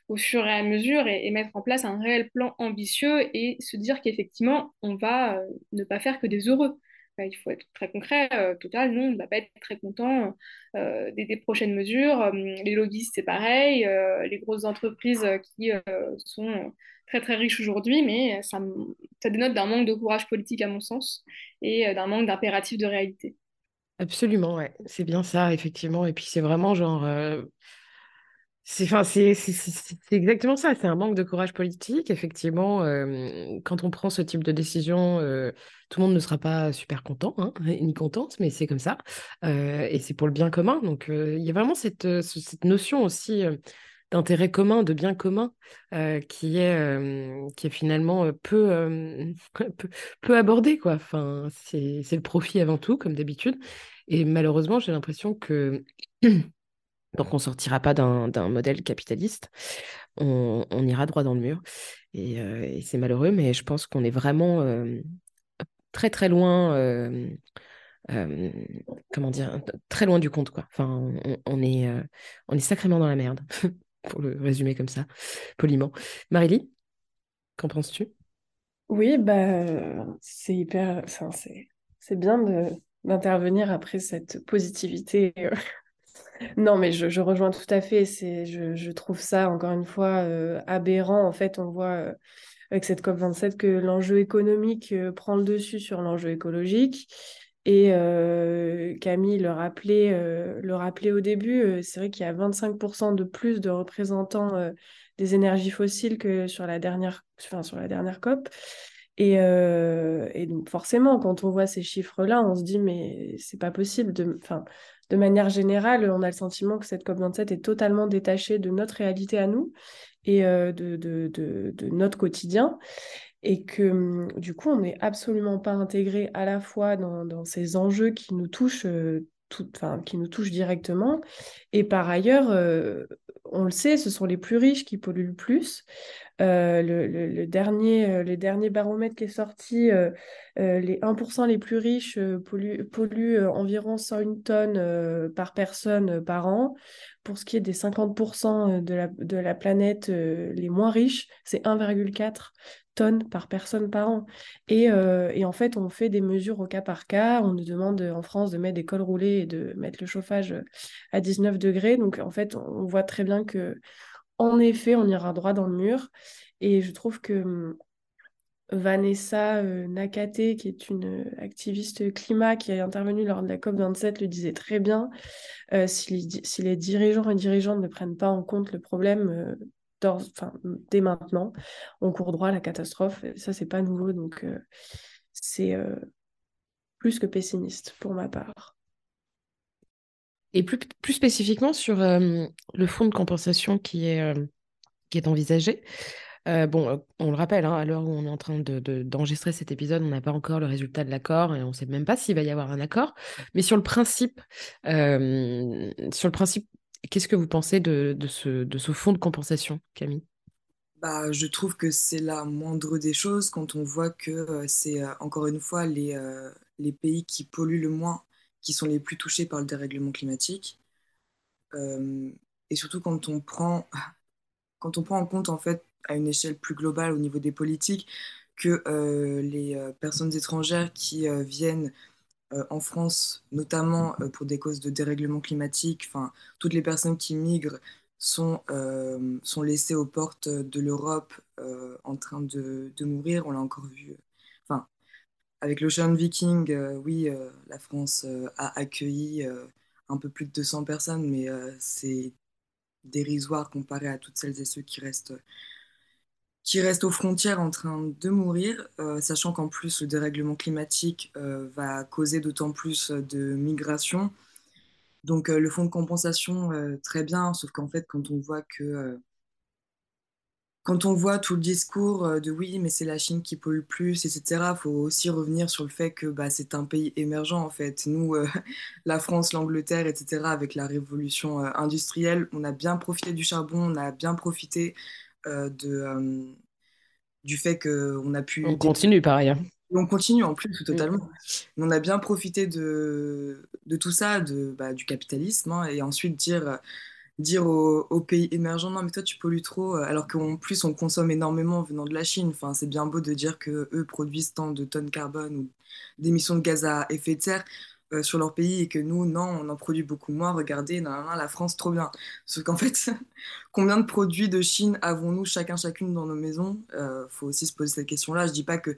au fur et à mesure et, mettre en place un réel plan ambitieux et se dire qu'effectivement, on va euh, ne pas faire que des heureux. il faut être très concret. Total, non, on ne va pas être très content des, des, prochaines mesures. les lobbyistes, c'est pareil. les grosses entreprises qui sont très très riches aujourd'hui, mais ça, ça dénote d'un manque de courage politique à mon sens et d'un manque d'impératif de réalité. Absolument, ouais. C'est bien ça, effectivement. Et puis c'est vraiment genre. C'est enfin, exactement ça. C'est un manque de courage politique. Effectivement, quand on prend ce type de décision, tout le monde ne sera pas super content, hein, ni contente, mais c'est comme ça. et c'est pour le bien commun. Donc, il y a vraiment cette, cette notion aussi d'intérêt commun, de bien commun, qui est, qui est finalement peu, peu, peu abordé, quoi. Enfin, c'est le profit avant tout, comme d'habitude. Et malheureusement, j'ai l'impression que donc on sortira pas d'un modèle capitaliste, on, ira droit dans le mur. Euh, et, c'est malheureux, mais je pense qu'on est vraiment euh, très très loin, euh, comment dire, très loin du compte quoi. Enfin, on, est on est sacrément dans la merde, pour le résumer comme ça, poliment. Marélie, qu'en penses-tu? Oui, bah c'est hyper, c'est bien d'intervenir après cette positivité non, mais je, rejoins tout à fait. Je, trouve ça, encore une fois, euh, aberrant. En fait, on voit euh, avec cette COP27 que l'enjeu économique euh, prend le dessus sur l'enjeu écologique. Et Camille le rappelait, au début, c'est vrai qu'il y a 25% de plus de représentants des énergies fossiles que sur la dernière COP. Et, et, donc forcément, quand on voit ces chiffres-là, on se dit mais c'est pas possible. De, enfin, de manière générale, on a le sentiment que cette COP27 est totalement détachée de notre réalité à nous et euh, de, de, notre quotidien. Et que hum, du coup, on n'est absolument pas intégré à la fois dans, ces enjeux qui nous touchent. Euh, qui nous touchent directement. Et par ailleurs, euh, on le sait, ce sont les plus riches qui polluent le plus. Euh, le, dernier, euh, le dernier baromètre qui est sorti, euh, les 1% les plus riches polluent, environ 101 tonnes par personne par an. Pour ce qui est des 50% de la, de la planète les moins riches, c'est 1,4 tonnes par personne par an. Et, et, en fait, on fait des mesures au cas par cas. On nous demande en France de mettre des cols roulés et de mettre le chauffage à 19 degrés. Donc, en fait, on voit très bien que en effet, on ira droit dans le mur. Et je trouve que hum, Vanessa euh, Nakate, qui est une euh, activiste climat qui a intervenu lors de la COP27, le disait très bien. Euh, si, les, dirigeants et dirigeantes ne prennent pas en compte le problème dès maintenant, on court droit à la catastrophe. Et ça, c'est pas nouveau. Donc, c'est plus que pessimiste pour ma part. Et plus, plus spécifiquement sur euh, le fonds de compensation qui est, euh, qui est envisagé. Euh, bon, on le rappelle, hein, à l'heure où on est en train d'enregistrer de, cet épisode, on n'a pas encore le résultat de l'accord et on ne sait même pas s'il va y avoir un accord. Mais sur le principe, sur principe, qu'est-ce que vous pensez de, de, ce, de ce fonds de compensation, Camille? Bah, je trouve que c'est la moindre des choses quand on voit que c'est encore une fois les, les pays qui polluent le moins qui sont les plus touchés par le dérèglement climatique. Euh, et surtout quand on prend quand on prend en compte en fait à une échelle plus globale au niveau des politiques que euh, les euh, personnes étrangères qui viennent en France, notamment pour des causes de dérèglement climatique, toutes les personnes qui migrent sont, sont laissées aux portes de l'Europe en train de mourir. On l'a encore vu. Avec l'Ocean Viking, euh, oui, euh, la France euh, a accueilli un peu plus de 200 personnes, mais c'est dérisoire comparé à toutes celles et ceux qui restent, qui restent aux frontières en train de mourir, sachant qu'en plus le dérèglement climatique va causer d'autant plus de migration. Donc le fonds de compensation, très bien, sauf qu'en fait quand on voit que quand on voit tout le discours euh, de oui, mais c'est la Chine qui pollue plus, etc., il faut aussi revenir sur le fait que bah, c'est un pays émergent, en fait. Nous, euh, la France, l'Angleterre, etc., avec la révolution euh, industrielle, on a bien profité du charbon, on a bien profité de, du fait qu'on a pu... On continue, par ailleurs. On continue en plus, mm. totalement. On a bien profité de, de tout ça, de, bah, du capitalisme, hein, et ensuite dire dire aux, pays émergents, non, mais toi, tu pollues trop, alors qu'en plus, on consomme énormément venant de la Chine. Enfin, c'est bien beau de dire que eux produisent tant de tonnes carbone ou d'émissions de gaz à effet de serre euh, sur leur pays et que nous, non, on en produit beaucoup moins. Regardez, la France, trop bien. Sauf qu'en fait, combien de produits de Chine avons-nous chacun, chacune dans nos maisons? Euh, faut aussi se poser cette question-là. Je dis pas que...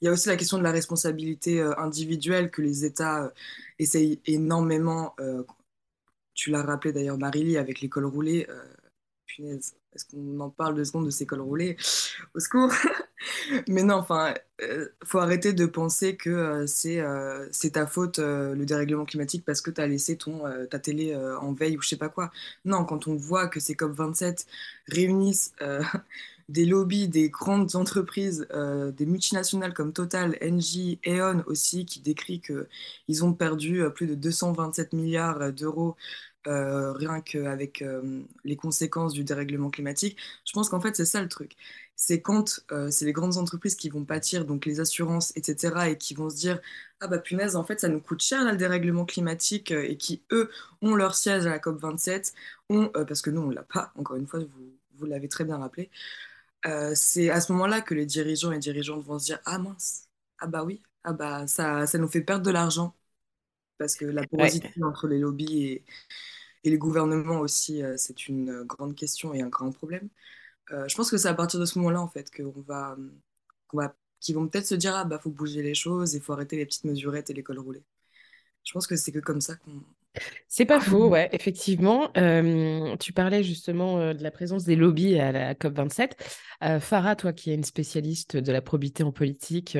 Il y a aussi la question de la responsabilité euh, individuelle que les États essayent énormément tu l'as rappelé d'ailleurs, Marily, avec l'école roulée. Euh, punaise, est-ce qu'on en parle deux secondes de ces cols roulés Au secours Mais non, enfin, euh, faut arrêter de penser que euh, c'est euh, c'est ta faute, le dérèglement climatique, parce que tu as laissé ton, ta télé en veille ou je sais pas quoi. Non, quand on voit que ces COP27 réunissent des lobbies, des grandes entreprises, des multinationales comme Total, Engie, E.ON aussi, qui décrit qu'ils ont perdu plus de 227 milliards d'euros euh, rien qu'avec euh, les conséquences du dérèglement climatique. Je pense qu'en fait, c'est ça le truc. C'est quand euh, c'est les grandes entreprises qui vont pâtir, donc les assurances, etc., et qui vont se dire Ah bah punaise, en fait, ça nous coûte cher le dérèglement climatique, et qui, eux, ont leur siège à la COP27, ont, parce que nous, on ne l'a pas, encore une fois, vous, vous l'avez très bien rappelé. C'est à ce moment-là que les dirigeants et dirigeantes vont se dire Ah mince, ah bah oui, ah bah ça, ça nous fait perdre de l'argent parce que la porosité entre les lobbies et, et les gouvernements aussi, euh, c'est une grande question et un grand problème. Euh, je pense que c'est à partir de ce moment-là, en fait, qu'on va, qu'on va, qu'ils vont peut-être se dire, ah bah, faut bouger les choses, il faut arrêter les petites mesurettes et l'école roulée. Je pense que c'est que comme ça qu'on c'est pas faux, ouais, effectivement. tu parlais justement de la présence des lobbies à la COP27. Farah, toi qui es une spécialiste de la probité en politique,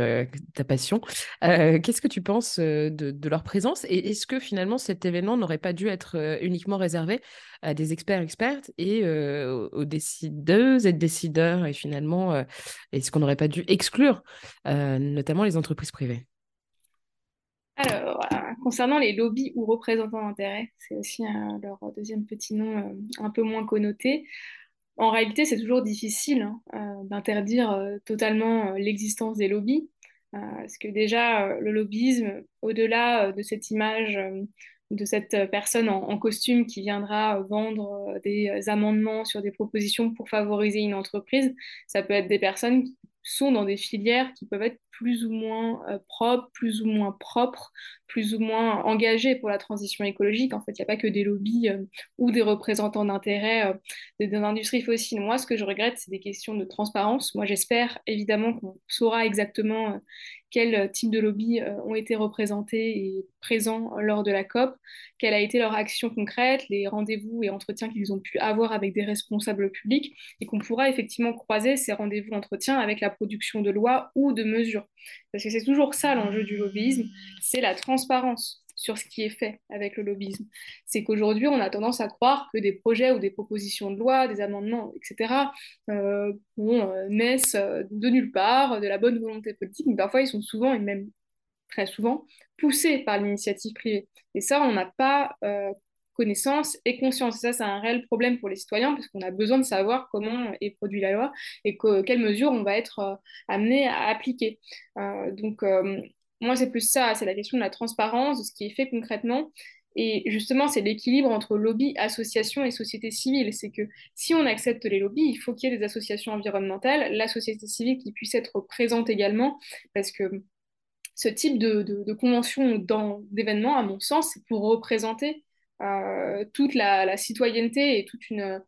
ta passion, qu'est-ce que tu penses de, leur présence? Et est-ce que finalement cet événement n'aurait pas dû être uniquement réservé à des experts expertes et aux décideuses et décideurs Et finalement, est-ce qu'on n'aurait pas dû exclure notamment les entreprises privées? Alors, concernant les lobbies ou représentants d'intérêt, c'est aussi leur deuxième petit nom euh, un peu moins connoté. En réalité, c'est toujours difficile hein, euh, d'interdire euh, totalement l'existence des lobbies, parce que déjà, le lobbyisme, au-delà de cette image de cette personne en, costume qui viendra vendre des amendements sur des propositions pour favoriser une entreprise, ça peut être des personnes qui sont dans des filières qui peuvent être plus ou moins euh, propres, plus ou moins propres, plus ou moins engagés pour la transition écologique. En fait, il n'y a pas que des lobbies euh, ou des représentants d'intérêt euh, de, l'industrie fossile. Moi, ce que je regrette, c'est des questions de transparence. Moi, j'espère évidemment qu'on saura exactement quels types de lobbies ont été représentés et présents lors de la COP, quelle a été leur action concrète, les rendez-vous et entretiens qu'ils ont pu avoir avec des responsables publics, et qu'on pourra effectivement croiser ces rendez-vous entretiens avec la production de lois ou de mesures. Parce que c'est toujours ça l'enjeu du lobbyisme, c'est la sur ce qui est fait avec le lobbyisme. C'est qu'aujourd'hui, on a tendance à croire que des projets ou des propositions de loi, des amendements, etc., euh, euh, naissent euh, de nulle part, de la bonne volonté politique, mais parfois ils sont souvent, et même très souvent, poussés par l'initiative privée. Et ça, on n'a pas connaissance et conscience. Et ça, c'est un réel problème pour les citoyens parce qu'on a besoin de savoir comment est produite la loi et quelles mesures on va être amené à appliquer. Donc, moi, c'est plus ça, c'est la question de la transparence, de ce qui est fait concrètement. Et justement, c'est l'équilibre entre lobby, association et société civile. C'est que si on accepte les lobbies, il faut qu'il y ait des associations environnementales, la société civile qui puisse être présente également, parce que ce type de, de, de convention d'événements, à mon sens, c'est pour représenter euh, toute la, citoyenneté et toute une,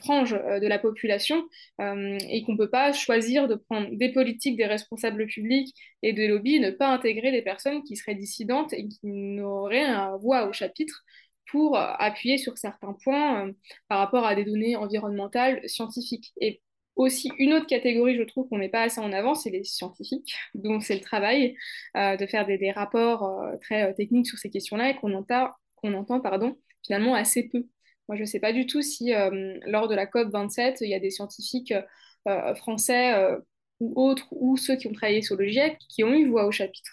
frange euh, de la population euh, et qu'on ne peut pas choisir de prendre des politiques, des responsables publics et des lobbies, ne pas intégrer des personnes qui seraient dissidentes et qui n'auraient un voix au chapitre pour appuyer sur certains points par rapport à des données environnementales, scientifiques. Et aussi, une autre catégorie, je trouve qu'on n'est pas assez en avant, c'est les scientifiques. Donc, c'est le travail de faire des, des rapports très techniques sur ces questions-là et qu'on entend qu'on entend pardon, finalement assez peu. Moi, je ne sais pas du tout si euh, lors de la COP27, il y a des scientifiques euh, français euh, ou autres, ou ceux qui ont travaillé sur le GIEC, qui ont eu voix au chapitre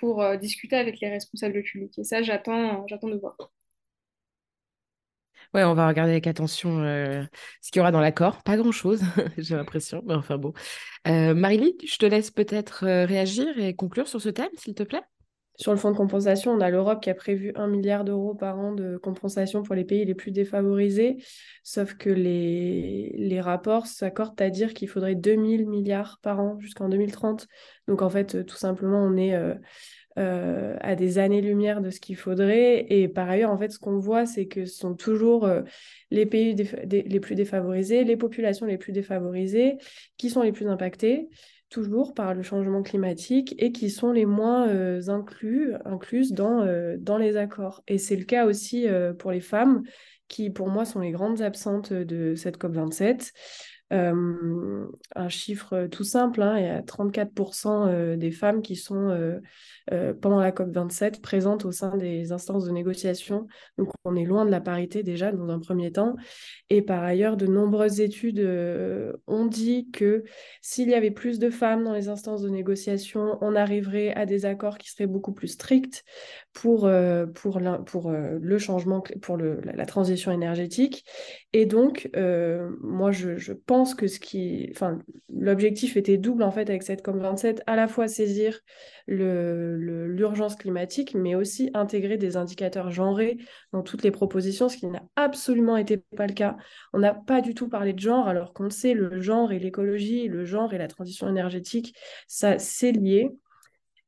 pour discuter avec les responsables publics. Et ça, j'attends, j'attends de voir. Ouais, on va regarder avec attention ce qu'il y aura dans l'accord. Pas grand-chose, j'ai l'impression, mais enfin bon. Marie-Lie, je te laisse peut-être réagir et conclure sur ce thème, s'il te plaît. Sur le fonds de compensation, on a l'Europe qui a prévu un milliard d'euros par an de compensation pour les pays les plus défavorisés, sauf que les, les rapports s'accordent à dire qu'il faudrait 2000 milliards par an jusqu'en 2030. Donc en fait, tout simplement, on est euh, euh, à des années-lumière de ce qu'il faudrait. Et par ailleurs, en fait, ce qu'on voit, c'est que ce sont toujours euh, les pays les plus défavorisés, les populations les plus défavorisées qui sont les plus impactées toujours par le changement climatique et qui sont les moins euh, inclus, incluses dans, euh, dans les accords. Et c'est le cas aussi euh, pour les femmes, qui pour moi sont les grandes absentes de cette COP27. Un chiffre tout simple, hein, il y a 34% des femmes qui sont pendant la COP27 présentes au sein des instances de négociation. Donc on est loin de la parité déjà dans un premier temps. Et par ailleurs, de nombreuses études ont dit que s'il y avait plus de femmes dans les instances de négociation, on arriverait à des accords qui seraient beaucoup plus stricts pour, pour, pour euh, le changement, pour le, la, transition énergétique. Et donc, moi, je, je, pense que ce qui, enfin, l'objectif était double en fait avec cette COP27, à la fois saisir l'urgence climatique, mais aussi intégrer des indicateurs genrés dans toutes les propositions, ce qui n'a absolument été pas le cas. On n'a pas du tout parlé de genre, alors qu'on sait, le genre et l'écologie, le genre et la transition énergétique, ça c'est lié.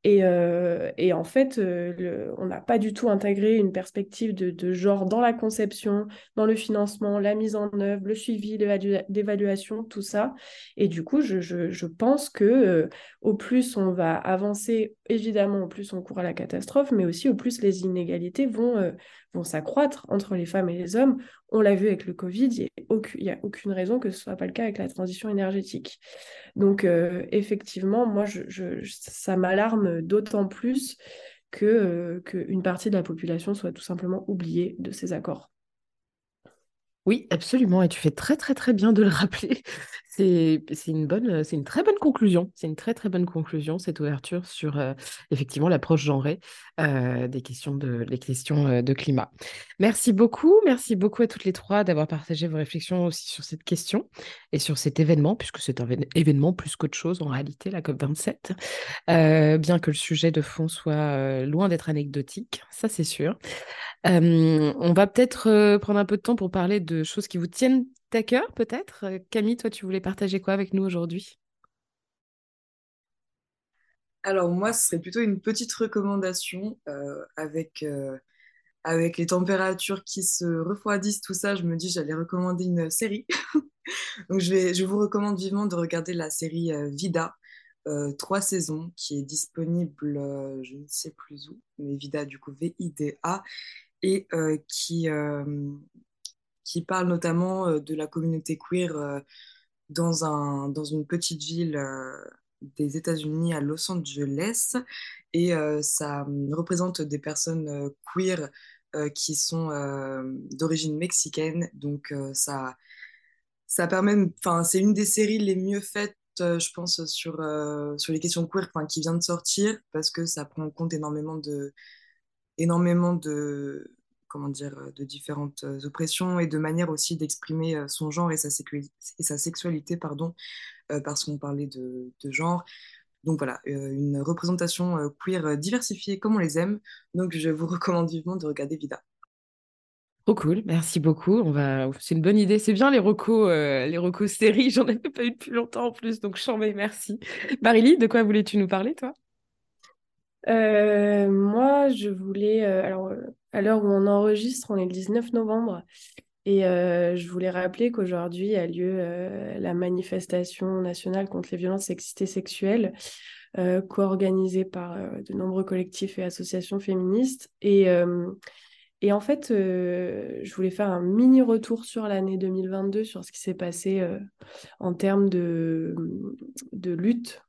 Et, euh, et, en fait, euh, on n'a pas du tout intégré une perspective de, genre dans la conception, dans le financement, la mise en œuvre, le suivi, l'évaluation, tout ça. Et du coup, je, je, pense que euh, au plus on va avancer, évidemment, au plus on court à la catastrophe, mais aussi au plus les inégalités vont, vont s'accroître entre les femmes et les hommes. On l'a vu avec le Covid, il n'y a, aucune raison que ce ne soit pas le cas avec la transition énergétique. Donc, euh, effectivement, moi, ça m'alarme d'autant plus euh, qu'une partie de la population soit tout simplement oubliée de ces accords. Oui, absolument. Et tu fais très, très, très bien de le rappeler. C'est une, bonne, c'est une très bonne conclusion. C'est une très, très bonne conclusion, cette ouverture sur euh, effectivement l'approche genrée euh, des questions, de, les questions euh, de climat. Merci beaucoup. Merci beaucoup à toutes les trois d'avoir partagé vos réflexions aussi sur cette question et sur cet événement, puisque c'est un événement plus qu'autre chose en réalité, la COP27. bien que le sujet de fond soit loin d'être anecdotique, ça c'est sûr. On va peut-être prendre un peu de temps pour parler de choses qui vous tiennent à cœur, peut-être. Camille, toi, tu voulais partager quoi avec nous aujourd'hui? Alors moi, ce serait plutôt une petite recommandation avec, avec les températures qui se refroidissent, tout ça. Je me dis, j'allais recommander une série. Donc je, vais, je vous recommande vivement de regarder la série Vida, trois saisons, qui est disponible, je ne sais plus où, mais Vida, du coup, V-I-D-A, et qui, qui parle notamment euh, de la communauté queer euh, dans, un, dans une petite ville euh, des États-Unis à Los Angeles. Et ça représente des personnes queer qui sont d'origine mexicaine. Donc ça, ça permet, enfin c'est une des séries les mieux faites, je pense, sur, sur les questions queer, qui vient de sortir parce que ça prend en compte énormément de, énormément de, comment dire, euh, de différentes euh, oppressions et de manière aussi d'exprimer euh, son genre et sa, sexualité, pardon, parce qu'on parlait de, genre. Donc voilà, une représentation queer diversifiée comme on les aime. Donc je vous recommande vivement de regarder Vida. Trop cool, merci beaucoup. On va, c'est une bonne idée. C'est bien les recos, les recos séries. J'en avais pas eu depuis longtemps en plus, donc je merci. Marily, de quoi voulais-tu nous parler, toi? Moi, je voulais, alors à l'heure où on enregistre, on est le 19 novembre. Et euh, je voulais rappeler qu'aujourd'hui a lieu euh, la manifestation nationale contre les violences sexistes et sexuelles, euh, co-organisée par de nombreux collectifs et associations féministes. Et, et en fait, je voulais faire un mini retour sur l'année 2022, sur ce qui s'est passé en termes de, de lutte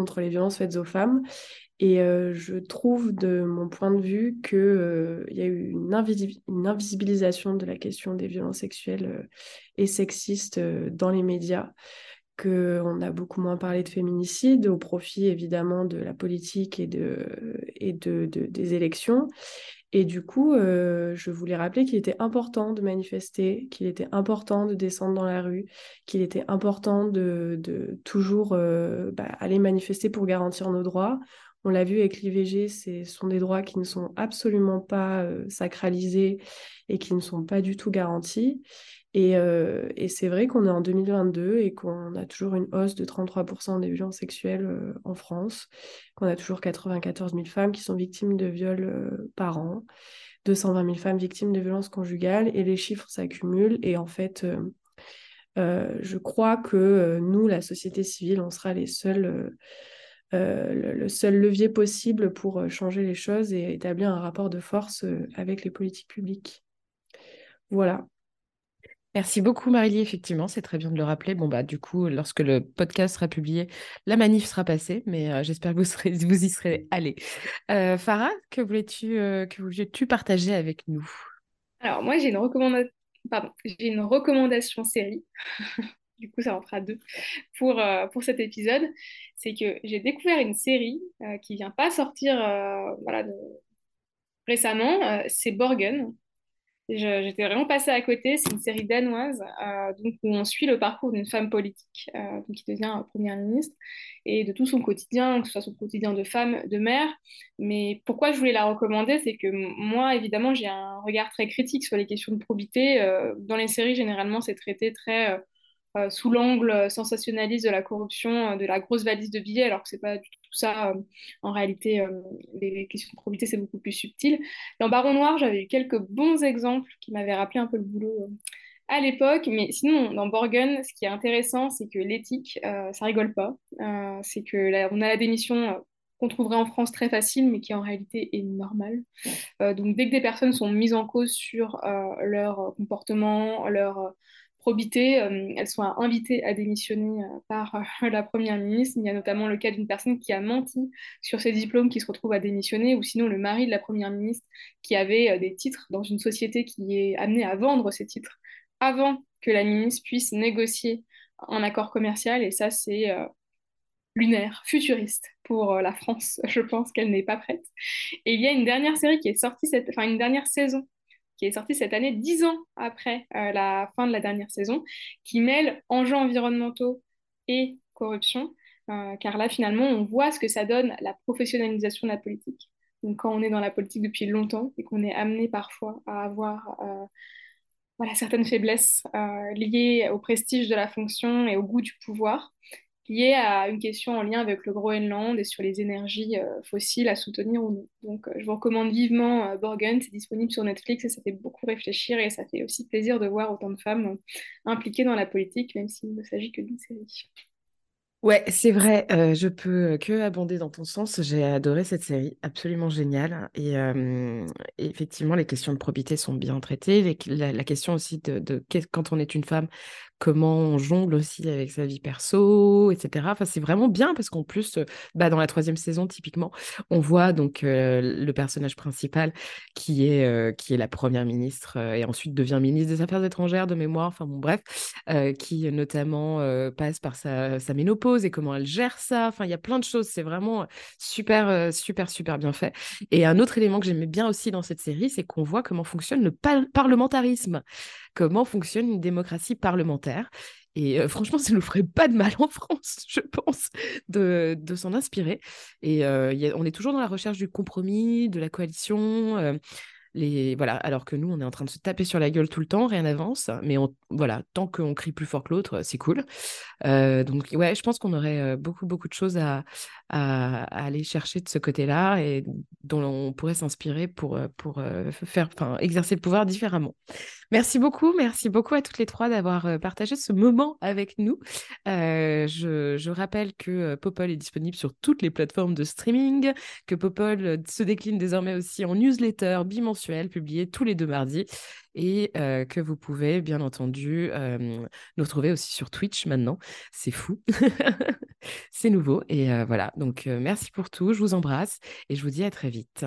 contre les violences faites aux femmes. Et euh, je trouve, de mon point de vue, qu'il euh, y a eu une, invisibilisation de la question des violences sexuelles euh, et sexistes dans les médias, qu'on a beaucoup moins parlé de féminicide, au profit évidemment de la politique et, de, et de, des élections. Et du coup, je voulais rappeler qu'il était important de manifester, qu'il était important de descendre dans la rue, qu'il était important de, toujours bah, aller manifester pour garantir nos droits On l'a vu avec l'IVG, ce sont des droits qui ne sont absolument pas sacralisés et qui ne sont pas du tout garantis. Et, et c'est vrai qu'on est en 2022 et qu'on a toujours une hausse de 33% des violences sexuelles en France, qu'on a toujours 94 000 femmes qui sont victimes de viols par an. 220 000 femmes victimes de violences conjugales et les chiffres s'accumulent. Et en fait, euh, euh, je crois que euh, nous, la société civile, on sera les seuls, le, seul levier possible pour changer les choses et établir un rapport de force avec les politiques publiques. Voilà. Merci beaucoup, Marily. Effectivement, c'est très bien de le rappeler. Bon, bah, du coup, lorsque le podcast sera publié, la manif sera passée, mais euh, j'espère que vous, serez, vous y serez allés. Euh, Farah, que voulais-tu euh, que partager avec nous? Alors, moi, j'ai une, une recommandation série. du coup, ça en fera deux pour, pour cet épisode. C'est que j'ai découvert une série qui vient pas sortir voilà, récemment. c'est Borgen. J'étais vraiment passée à côté. C'est une série danoise euh, où on suit le parcours d'une femme politique euh, qui devient première ministre et de tout son quotidien, que ce soit son quotidien de femme, de mère. Mais pourquoi je voulais la recommander, c'est que moi, évidemment, j'ai un regard très critique sur les questions de probité. Euh, dans les séries, généralement, c'est traité très sous l'angle sensationnaliste de la corruption, euh, de la grosse valise de billets, alors que c'est pas du tout ça. Euh, en réalité, les questions de probité, c'est beaucoup plus subtil. Dans Baron Noir, j'avais eu quelques bons exemples qui m'avaient rappelé un peu le boulot à l'époque. Mais sinon, dans Borgen, ce qui est intéressant, c'est que l'éthique, ça rigole pas. c'est que on a la démission qu'on trouverait en France très facile, mais qui en réalité est normale. donc, dès que des personnes sont mises en cause sur leur comportement, leur probité, euh, elles sont invitées à démissionner euh, par euh, la Première ministre. Il y a notamment le cas d'une personne qui a menti sur ses diplômes qui se retrouve à démissionner, ou sinon le mari de la Première ministre qui avait des titres dans une société qui est amenée à vendre ces titres avant que la ministre puisse négocier un accord commercial. Et ça, c'est lunaire, futuriste pour la France. Je pense qu'elle n'est pas prête. Et il y a une dernière série qui est sortie, enfin une dernière saison qui est sorti cette année, dix ans après euh, la fin de la dernière saison, qui mêle enjeux environnementaux et corruption, euh, car là, finalement, on voit ce que ça donne la professionnalisation de la politique. Donc, quand on est dans la politique depuis longtemps et qu'on est amené parfois à avoir euh, voilà, certaines faiblesses liées au prestige de la fonction et au goût du pouvoir, lié à une question en lien avec le Groenland et sur les énergies euh, fossiles à soutenir ou non. Donc, euh, je vous recommande vivement euh, Borgen, c'est disponible sur Netflix et ça fait beaucoup réfléchir et ça fait aussi plaisir de voir autant de femmes impliquées dans la politique, même s'il ne s'agit que d'une série. Ouais, c'est vrai, je peux que abonder dans ton sens. J'ai adoré cette série, absolument géniale. Et, effectivement, les questions de probité sont bien traitées. la, question aussi de, quand on est une femme, comment on jongle aussi avec sa vie perso, etc. Enfin, c'est vraiment bien parce qu'en plus, bah, dans la troisième saison, typiquement, on voit donc le personnage principal qui est, qui est la première ministre et ensuite devient ministre des Affaires étrangères de mémoire, enfin bon, bref, qui notamment passe par sa, sa, ménopause et comment elle gère ça. Enfin, il y a plein de choses. C'est vraiment super, super, super bien fait. Et un autre élément que j'aimais bien aussi dans cette série, c'est qu'on voit comment fonctionne le parlementarisme comment fonctionne une démocratie parlementaire. Et euh, franchement, ça ne nous ferait pas de mal en France, je pense, de, s'en inspirer. Et euh, on est toujours dans la recherche du compromis, de la coalition. Euh, les, voilà, alors que nous, on est en train de se taper sur la gueule tout le temps, rien n'avance. Mais voilà, tant qu'on crie plus fort que l'autre, c'est cool. donc, ouais, je pense qu'on aurait beaucoup, beaucoup de choses à, à, aller chercher de ce côté-là et dont on pourrait s'inspirer pour, pour faire, exercer le pouvoir différemment. Merci beaucoup, merci beaucoup à toutes les trois d'avoir euh, partagé ce moment avec nous. Euh, je, rappelle que euh, Popol est disponible sur toutes les plateformes de streaming, que Popol se décline désormais aussi en newsletter bimensuel publié tous les deux mardis et que vous pouvez bien entendu nous retrouver aussi sur Twitch maintenant. C'est fou, c'est nouveau et voilà. Donc merci pour tout, je vous embrasse et je vous dis à très vite.